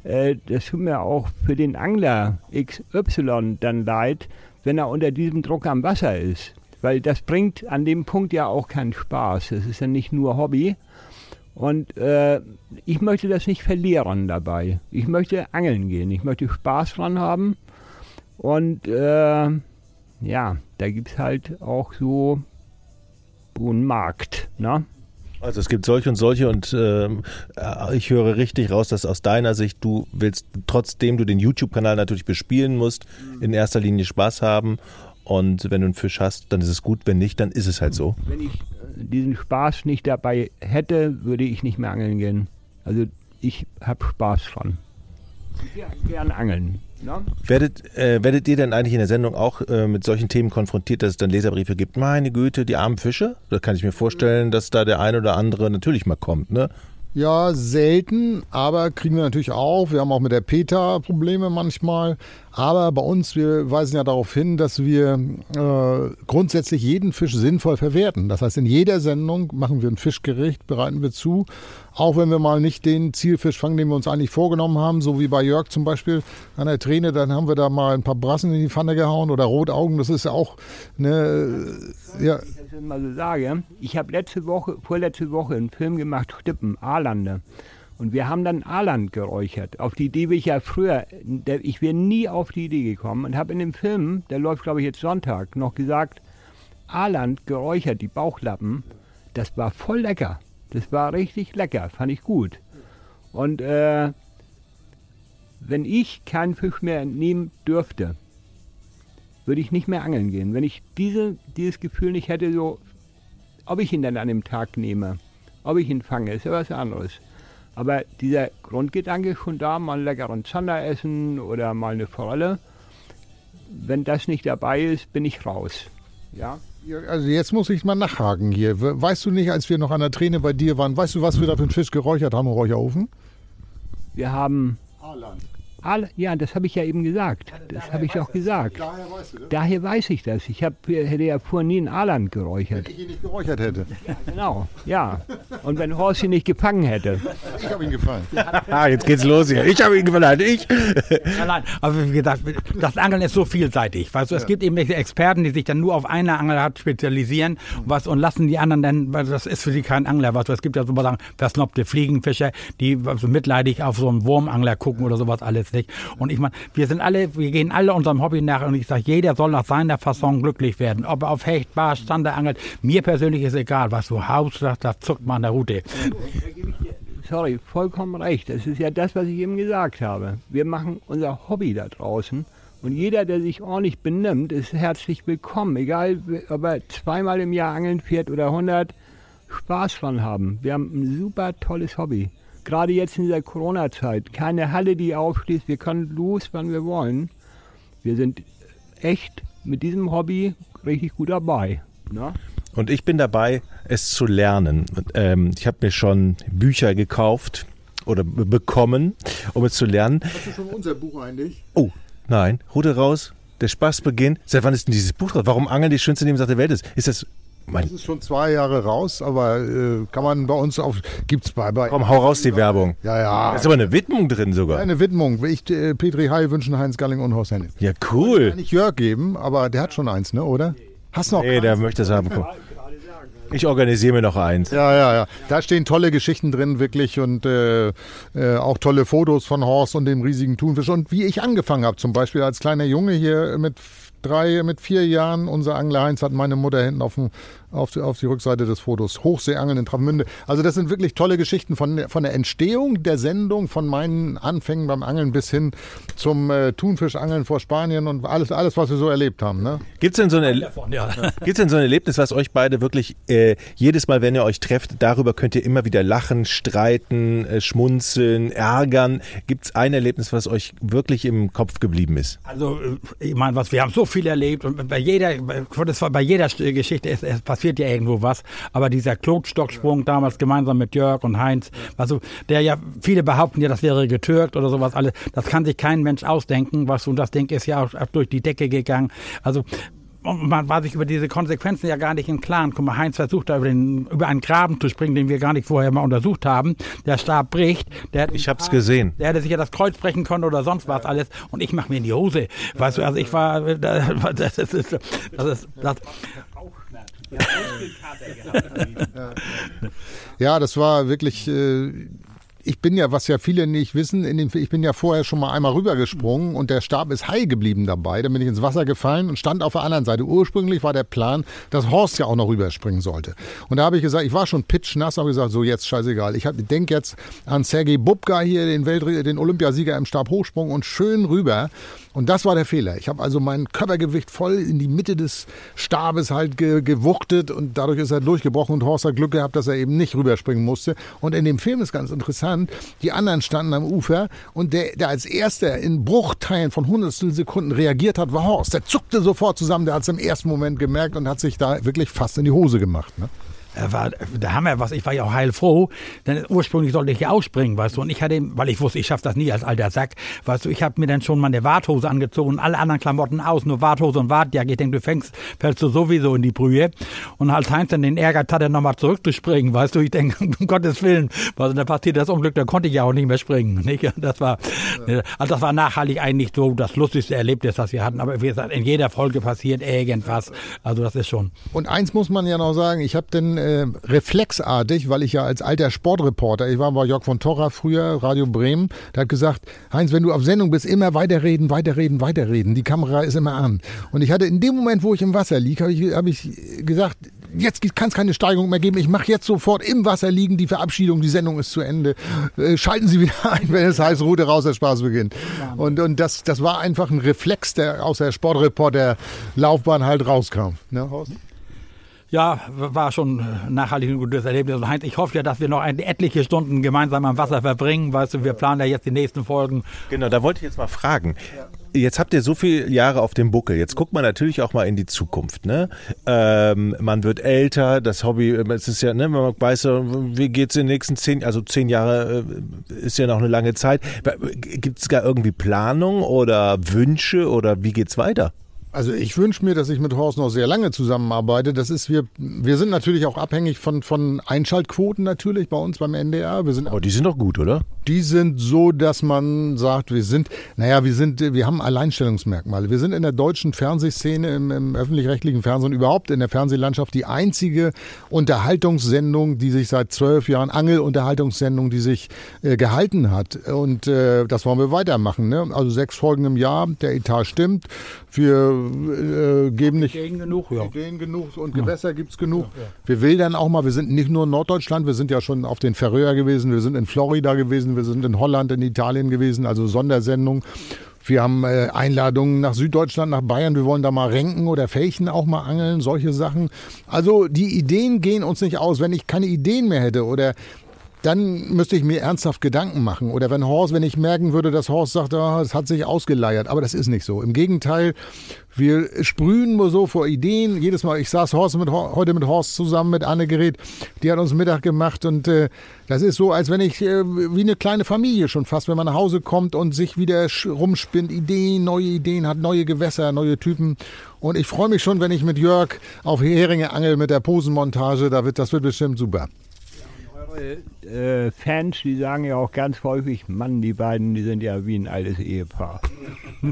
äh, das tut mir auch für den Angler XY dann leid, wenn er unter diesem Druck am Wasser ist. Weil das bringt an dem Punkt ja auch keinen Spaß. Es ist ja nicht nur Hobby, und äh, ich möchte das nicht verlieren dabei. Ich möchte angeln gehen. Ich möchte Spaß dran haben. Und äh, ja, da gibt es halt auch so, so einen Markt. Ne? Also es gibt solche und solche und äh, ich höre richtig raus, dass aus deiner Sicht du willst, trotzdem du den YouTube-Kanal natürlich bespielen musst, in erster Linie Spaß haben und wenn du einen Fisch hast, dann ist es gut, wenn nicht, dann ist es halt so. Wenn ich diesen Spaß nicht dabei hätte, würde ich nicht mehr angeln gehen. Also ich habe Spaß dran. Ich gern angeln. Ne? Werdet, äh, werdet ihr denn eigentlich in der Sendung auch äh, mit solchen Themen konfrontiert, dass es dann Leserbriefe gibt? Meine Güte, die armen Fische? Da kann ich mir vorstellen, dass da der ein oder andere natürlich mal kommt, ne? Ja, selten, aber kriegen wir natürlich auch. Wir haben auch mit der PETA Probleme manchmal. Aber bei uns, wir weisen ja darauf hin, dass wir äh, grundsätzlich jeden Fisch sinnvoll verwerten. Das heißt, in jeder Sendung machen wir ein Fischgericht, bereiten wir zu. Auch wenn wir mal nicht den Zielfisch fangen, den wir uns eigentlich vorgenommen haben, so wie bei Jörg zum Beispiel an der Träne, dann haben wir da mal ein paar Brassen in die Pfanne gehauen oder Rotaugen. Das ist ja auch eine. Ja. Ich das mal so sage, ich habe letzte Woche, vorletzte Woche einen Film gemacht, Stippen, Aalande. Und wir haben dann Aaland geräuchert. Auf die Idee bin ich ja früher, der, ich wäre nie auf die Idee gekommen und habe in dem Film, der läuft glaube ich jetzt Sonntag, noch gesagt, Aaland geräuchert, die Bauchlappen, das war voll lecker. Das war richtig lecker, fand ich gut. Und äh, wenn ich keinen Fisch mehr entnehmen dürfte, würde ich nicht mehr angeln gehen. Wenn ich diese, dieses Gefühl nicht hätte, so, ob ich ihn dann an dem Tag nehme, ob ich ihn fange, ist ja was anderes. Aber dieser Grundgedanke schon da, mal einen leckeren Zander essen oder mal eine Forelle. Wenn das nicht dabei ist, bin ich raus. Ja? Also jetzt muss ich mal nachhaken hier. Weißt du nicht, als wir noch an der Träne bei dir waren, weißt du, was wir da für einen Fisch geräuchert haben im Räucherofen? Wir haben Aaland. All, ja, das habe ich ja eben gesagt. Das habe ich doch gesagt. Daher weißt du das? Daher weiß ich das. Ich hab, hätte ja vorher nie in Aaland geräuchert. Wenn ich ihn nicht geräuchert hätte. Ja, genau, ja. Und wenn Horst ihn nicht gefangen hätte. Ich habe ihn gefangen. ah, jetzt geht's los hier. Ich habe ihn gefangen, ich. Allein. Aber wie gesagt, das Angeln ist so vielseitig. Weißt du, es ja. gibt eben Experten, die sich dann nur auf eine Angelart spezialisieren was, und lassen die anderen dann, weil das ist für sie kein Angler. Was, es gibt ja so sagen, versnobte Fliegenfischer, die so mitleidig auf so einen Wurmangler gucken oder sowas alles jetzt nicht. Und ich meine, wir sind alle, wir gehen alle unserem Hobby nach und ich sage, jeder soll nach seiner Fasson glücklich werden. Ob er auf Hecht, Barsch, Zander angelt. Mir persönlich ist egal, was du haust, das zuckt man an der Route. Sorry, vollkommen recht. Das ist ja das, was ich eben gesagt habe. Wir machen unser Hobby da draußen. Und jeder, der sich ordentlich benimmt, ist herzlich willkommen. Egal, ob er zweimal im Jahr angeln fährt oder 100 Spaß dran haben. Wir haben ein super tolles Hobby gerade jetzt in dieser Corona-Zeit, keine Halle, die aufschließt, wir können los, wann wir wollen. Wir sind echt mit diesem Hobby richtig gut dabei. Ne? Und ich bin dabei, es zu lernen. Ähm, ich habe mir schon Bücher gekauft oder bekommen, um es zu lernen. Hast du schon unser Buch eigentlich? Oh, nein. Rute raus. Der Spaß beginnt. Seit wann ist denn dieses Buch drauf? Warum Angeln die schönste Nebensache der Welt ist? Ist das mein das ist schon zwei Jahre raus, aber äh, kann man bei uns auf. Gibt's bei. bei Komm, hau raus die Werbung. Ja, ja. Da ist aber eine Widmung drin sogar. Eine Widmung. Ich, äh, Petri Heil wünschen Heinz Galling und Horst Hennig. Ja, cool. Kann ich Jörg geben, aber der hat schon eins, ne, oder? Hast du noch? Nee, keins? der möchte es haben. Ich organisiere mir noch eins. Ja, ja, ja. Da stehen tolle Geschichten drin, wirklich. Und äh, äh, auch tolle Fotos von Horst und dem riesigen Thunfisch. Und wie ich angefangen habe, zum Beispiel als kleiner Junge hier mit drei, mit vier Jahren. Unser Angler Heinz hat meine Mutter hinten auf dem auf die, auf die Rückseite des Fotos. Hochseeangeln in Travemünde. Also das sind wirklich tolle Geschichten von, von der Entstehung der Sendung, von meinen Anfängen beim Angeln bis hin zum äh, Thunfischangeln vor Spanien und alles, alles, was wir so erlebt haben. Ne? Gibt es denn, so ein denn so ein Erlebnis, was euch beide wirklich äh, jedes Mal, wenn ihr euch trefft, darüber könnt ihr immer wieder lachen, streiten, äh, schmunzeln, ärgern? Gibt es ein Erlebnis, was euch wirklich im Kopf geblieben ist? Also äh, ich meine, was wir haben so viel erlebt und bei jeder, bei jeder Geschichte ist es passiert passiert ja irgendwo was. Aber dieser Klotstocksprung damals gemeinsam mit Jörg und Heinz, also der ja, viele behaupten ja, das wäre getürkt oder sowas alles. Das kann sich kein Mensch ausdenken, was und das Ding ist ja auch durch die Decke gegangen. Also man war sich über diese Konsequenzen ja gar nicht im Klaren. Guck mal, Heinz versucht da über, den, über einen Graben zu springen, den wir gar nicht vorher mal untersucht haben. Der Stab bricht. Der ich hab's gesehen. Der hätte sich ja das Kreuz brechen können oder sonst was alles. Und ich mach mir in die Hose. Weißt du, also ich war, das ist, das ist, das, ja, das war wirklich. Äh, ich bin ja, was ja viele nicht wissen, den, ich bin ja vorher schon mal einmal rübergesprungen und der Stab ist heil geblieben dabei. Dann bin ich ins Wasser gefallen und stand auf der anderen Seite. Ursprünglich war der Plan, dass Horst ja auch noch rüberspringen sollte. Und da habe ich gesagt, ich war schon pitchnass, habe gesagt, so jetzt scheißegal. Ich denke jetzt an Sergei Bubka hier, den, Welt, den Olympiasieger im Stabhochsprung und schön rüber. Und das war der Fehler. Ich habe also mein Körpergewicht voll in die Mitte des Stabes halt ge gewuchtet und dadurch ist er durchgebrochen und Horst hat Glück gehabt, dass er eben nicht rüberspringen musste. Und in dem Film ist ganz interessant, die anderen standen am Ufer und der, der als erster in Bruchteilen von hundertstel Sekunden reagiert hat, war Horst. Der zuckte sofort zusammen, der hat es im ersten Moment gemerkt und hat sich da wirklich fast in die Hose gemacht. Ne? War der Hammer, was, ich war ja auch heilfroh, denn ursprünglich sollte ich ja ausspringen, weißt du, und ich hatte, weil ich wusste, ich schaffe das nie als alter Sack, weißt du, ich habe mir dann schon meine Warthose angezogen und alle anderen Klamotten aus, nur Warthose und Wartjacke, ich denke, du fängst, fällst du sowieso in die Brühe und als Heinz dann den Ehrgeiz hatte, nochmal zurückzuspringen, weißt du, ich denke, um Gottes Willen, was, da passiert das Unglück, da konnte ich ja auch nicht mehr springen, nicht? das war, ja. also das war nachhaltig eigentlich so das lustigste Erlebnis, das wir hatten, aber wie gesagt, in jeder Folge passiert irgendwas, also das ist schon. Und eins muss man ja noch sagen, ich habe dann äh, reflexartig, weil ich ja als alter Sportreporter, ich war bei Jörg von Torra früher, Radio Bremen, der hat gesagt, Heinz, wenn du auf Sendung bist, immer weiterreden, weiterreden, weiterreden. Die Kamera ist immer an. Und ich hatte in dem Moment, wo ich im Wasser lieg, habe ich, hab ich gesagt, jetzt kann es keine Steigerung mehr geben. Ich mache jetzt sofort im Wasser liegen die Verabschiedung, die Sendung ist zu Ende. Äh, schalten Sie wieder ein, wenn es heißt, Route raus, der Spaß beginnt. Und, und das, das war einfach ein Reflex, der aus der Sportreporter-Laufbahn halt rauskam. Ne, Horst? Ja, war schon nachhaltig ein gutes Erlebnis. Und Heinz, ich hoffe ja, dass wir noch etliche Stunden gemeinsam am Wasser verbringen. Weißt du, wir planen ja jetzt die nächsten Folgen. Genau, da wollte ich jetzt mal fragen. Jetzt habt ihr so viele Jahre auf dem Buckel. Jetzt guckt man natürlich auch mal in die Zukunft. Ne? Ähm, man wird älter, das Hobby, es ist ja, ne, man weiß, wie geht es in den nächsten zehn, also zehn Jahre äh, ist ja noch eine lange Zeit. Gibt es gar irgendwie Planung oder Wünsche oder wie geht's weiter? Also ich wünsche mir, dass ich mit Horst noch sehr lange zusammenarbeite. Das ist wir, wir sind natürlich auch abhängig von, von Einschaltquoten natürlich bei uns beim NDR. Wir sind Aber die sind doch gut, oder? Die sind so, dass man sagt, wir sind, naja, wir sind, wir haben Alleinstellungsmerkmale. Wir sind in der deutschen Fernsehszene, im, im öffentlich-rechtlichen Fernsehen, überhaupt in der Fernsehlandschaft die einzige Unterhaltungssendung, die sich seit zwölf Jahren, Angelunterhaltungssendung, die sich äh, gehalten hat. Und äh, das wollen wir weitermachen. Ne? Also sechs Folgen im Jahr, der Etat stimmt. Wir äh, geben nicht Ideen genug, ja. Ideen genug und Gewässer gibt es genug. Ja, ja. Wir will dann auch mal, wir sind nicht nur in Norddeutschland, wir sind ja schon auf den Färöer gewesen, wir sind in Florida gewesen, wir sind in Holland, in Italien gewesen, also Sondersendungen. Wir haben äh, Einladungen nach Süddeutschland, nach Bayern. Wir wollen da mal Renken oder Felchen auch mal angeln, solche Sachen. Also die Ideen gehen uns nicht aus. Wenn ich keine Ideen mehr hätte oder dann müsste ich mir ernsthaft Gedanken machen. Oder wenn Horst, wenn ich merken würde, dass Horst sagt, oh, es hat sich ausgeleiert. Aber das ist nicht so. Im Gegenteil, wir sprühen nur so vor Ideen. Jedes Mal, ich saß Horst mit, heute mit Horst zusammen mit Anne Gerät. Die hat uns Mittag gemacht und äh, das ist so, als wenn ich äh, wie eine kleine Familie schon fast, wenn man nach Hause kommt und sich wieder rumspinnt, Ideen, neue Ideen hat, neue Gewässer, neue Typen. Und ich freue mich schon, wenn ich mit Jörg auf Heringe angel mit der Posenmontage. Da wird, das wird bestimmt super äh, Fans, die sagen ja auch ganz häufig, Mann, die beiden, die sind ja wie ein altes Ehepaar.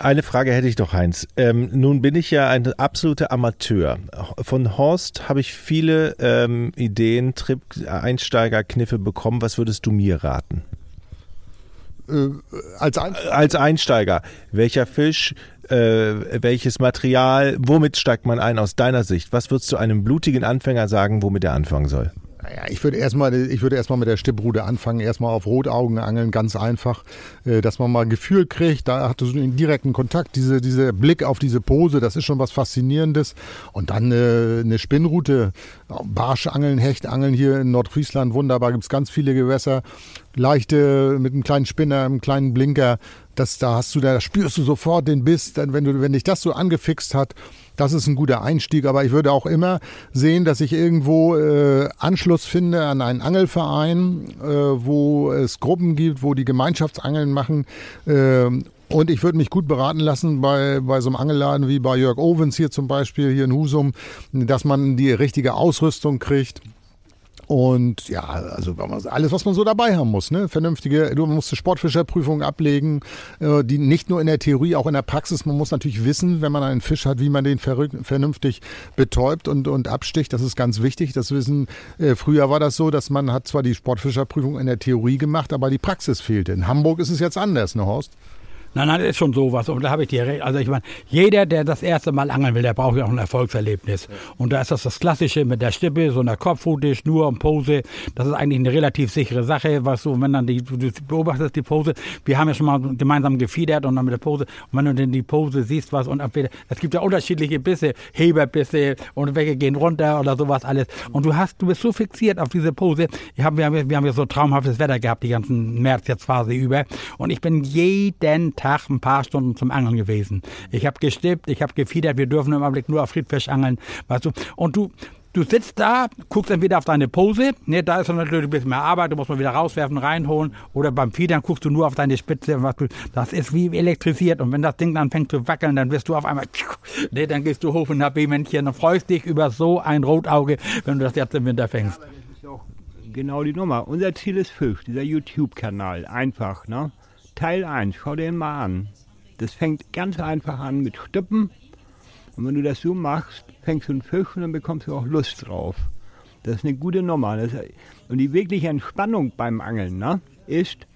Eine Frage hätte ich doch, Heinz. Ähm, nun bin ich ja ein absoluter Amateur. Von Horst habe ich viele ähm, Ideen, Trip, Einsteiger, Kniffe bekommen. Was würdest du mir raten? Äh, als, Ein als Einsteiger. Welcher Fisch, äh, welches Material, womit steigt man ein aus deiner Sicht? Was würdest du einem blutigen Anfänger sagen, womit er anfangen soll? Naja, ich würde erstmal, ich mit der Stipprute anfangen, erstmal auf Rotaugen angeln, ganz einfach, äh, dass man mal ein Gefühl kriegt, da hat du so einen direkten Kontakt, diese, dieser Blick auf diese Pose, das ist schon was Faszinierendes. Und dann äh, eine Spinnrute, Barschangeln, Hechtangeln hier in Nordfriesland, wunderbar, gibt es ganz viele Gewässer, leichte, mit einem kleinen Spinner, einem kleinen Blinker, das, da hast du, da spürst du sofort den Biss, dann, wenn du, wenn dich das so angefixt hat, das ist ein guter Einstieg, aber ich würde auch immer sehen, dass ich irgendwo äh, Anschluss finde an einen Angelverein, äh, wo es Gruppen gibt, wo die Gemeinschaftsangeln machen. Äh, und ich würde mich gut beraten lassen bei, bei so einem Angelladen wie bei Jörg Owens hier zum Beispiel, hier in Husum, dass man die richtige Ausrüstung kriegt. Und ja, also alles, was man so dabei haben muss, ne? Vernünftige, du musst eine Sportfischerprüfung ablegen, äh, die nicht nur in der Theorie, auch in der Praxis. Man muss natürlich wissen, wenn man einen Fisch hat, wie man den vernünftig betäubt und, und absticht. Das ist ganz wichtig. Das Wissen, äh, früher war das so, dass man hat zwar die Sportfischerprüfung in der Theorie gemacht, aber die Praxis fehlte. In Hamburg ist es jetzt anders, ne Horst? Nein, nein, ist schon sowas. Und da habe ich dir recht. Also ich meine, jeder, der das erste Mal angeln will, der braucht ja auch ein Erfolgserlebnis. Ja. Und da ist das das Klassische mit der Stippe, so einer Kopfrute, Schnur und Pose. Das ist eigentlich eine relativ sichere Sache, was so, wenn dann die, du beobachtest die Pose. Wir haben ja schon mal gemeinsam gefiedert und dann mit der Pose. Und wenn du dann die Pose siehst, was und entweder, es gibt ja unterschiedliche Bisse, Heberbisse und welche gehen runter oder sowas alles. Und du hast, du bist so fixiert auf diese Pose. Wir haben, wir haben, wir haben ja so traumhaftes Wetter gehabt, die ganzen März jetzt Phase über. Und ich bin jeden Tag ein paar Stunden zum Angeln gewesen. Ich habe gestippt, ich habe gefiedert, wir dürfen im Augenblick nur auf Friedfisch angeln, weißt du. Und du, du sitzt da, guckst entweder auf deine Pose, ne, da ist natürlich ein bisschen mehr Arbeit, du musst mal wieder rauswerfen, reinholen, oder beim Fiedern guckst du nur auf deine Spitze, was du, das ist wie elektrisiert und wenn das Ding dann fängt zu wackeln, dann wirst du auf einmal, ne, dann gehst du hoch und hab Männchen und freust dich über so ein Rotauge, wenn du das jetzt im Winter fängst. Ja, genau die Nummer. Unser Ziel ist Fisch, dieser YouTube-Kanal, einfach, ne? Teil 1, schau dir den mal an. Das fängt ganz einfach an mit Stippen. Und wenn du das so machst, fängst du einen Fisch und dann bekommst du auch Lust drauf. Das ist eine gute Nummer. Das, und die wirkliche Entspannung beim Angeln ne, ist,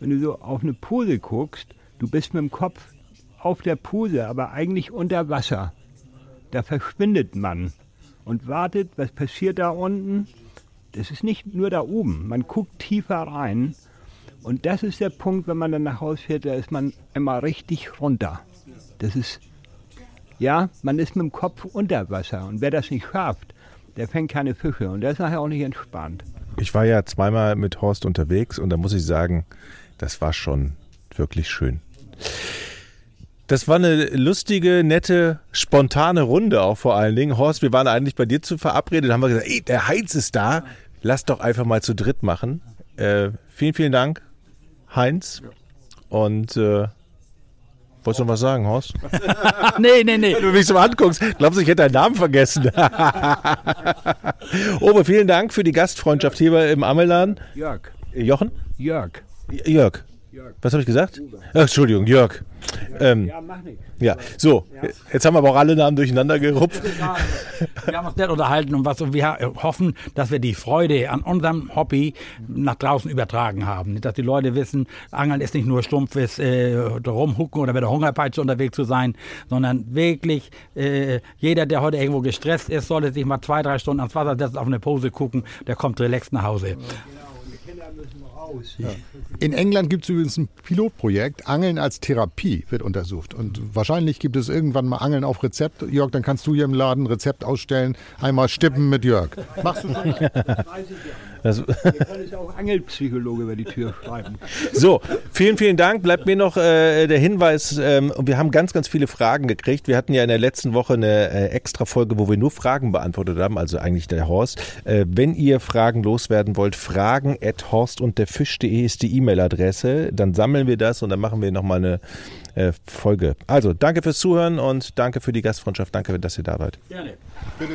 wenn du so auf eine Pose guckst, du bist mit dem Kopf auf der Pose, aber eigentlich unter Wasser. Da verschwindet man und wartet, was passiert da unten. Das ist nicht nur da oben. Man guckt tiefer rein und das ist der Punkt, wenn man dann nach Hause fährt, da ist man einmal richtig runter. Das ist Ja, man ist mit dem Kopf unter Wasser und wer das nicht schafft, der fängt keine Fische und der ist nachher auch nicht entspannt. Ich war ja zweimal mit Horst unterwegs und da muss ich sagen, das war schon wirklich schön. Das war eine lustige, nette, spontane Runde auch vor allen Dingen. Horst, wir waren eigentlich bei dir zu verabredet, haben wir gesagt, ey, der Heinz ist da, lass doch einfach mal zu dritt machen. Äh, vielen, vielen Dank, Heinz. Und äh, wolltest du noch was sagen, Horst? nee, nee, nee. Wenn du mich so anguckst, glaubst du, ich hätte deinen Namen vergessen. Ober, vielen Dank für die Gastfreundschaft hier im Ammelan. Jörg. Jochen? Jörg. Jörg. Was habe ich gesagt? Ach, Entschuldigung, Jörg. Ähm, Ja, mach nicht. ja, so, jetzt haben wir aber auch alle Namen durcheinander gerupft. Wir haben uns nett unterhalten und was und wir hoffen, dass wir die Freude an unserem Hobby nach draußen übertragen haben. Dass die Leute wissen, Angeln ist nicht nur stumpfes äh, rumhucken oder mit der Hungerpeitsche unterwegs zu sein, sondern wirklich äh, jeder, der heute irgendwo gestresst ist, sollte sich mal zwei, drei Stunden ans Wasser setzen, auf eine Pose gucken, der kommt relaxed nach Hause. In England gibt es übrigens ein Pilotprojekt, Angeln als Therapie wird untersucht. Und wahrscheinlich gibt es irgendwann mal Angeln auf Rezept. Jörg, dann kannst du hier im Laden Rezept ausstellen. Einmal stippen mit Jörg. Machst du schon? Das, Hier kann es auch Angelpsychologe über die Tür schreiben. so, vielen, vielen Dank. Bleibt mir noch äh, der Hinweis, ähm, wir haben ganz, ganz viele Fragen gekriegt. Wir hatten ja in der letzten Woche eine äh, extra Folge, wo wir nur Fragen beantwortet haben, also eigentlich der Horst. Äh, wenn ihr Fragen loswerden wollt, fragen at horstundderfisch.de ist die E-Mail-Adresse. Dann sammeln wir das und dann machen wir nochmal eine äh, Folge. Also, danke fürs Zuhören und danke für die Gastfreundschaft. Danke, dass ihr da wart. Gerne. Bitte.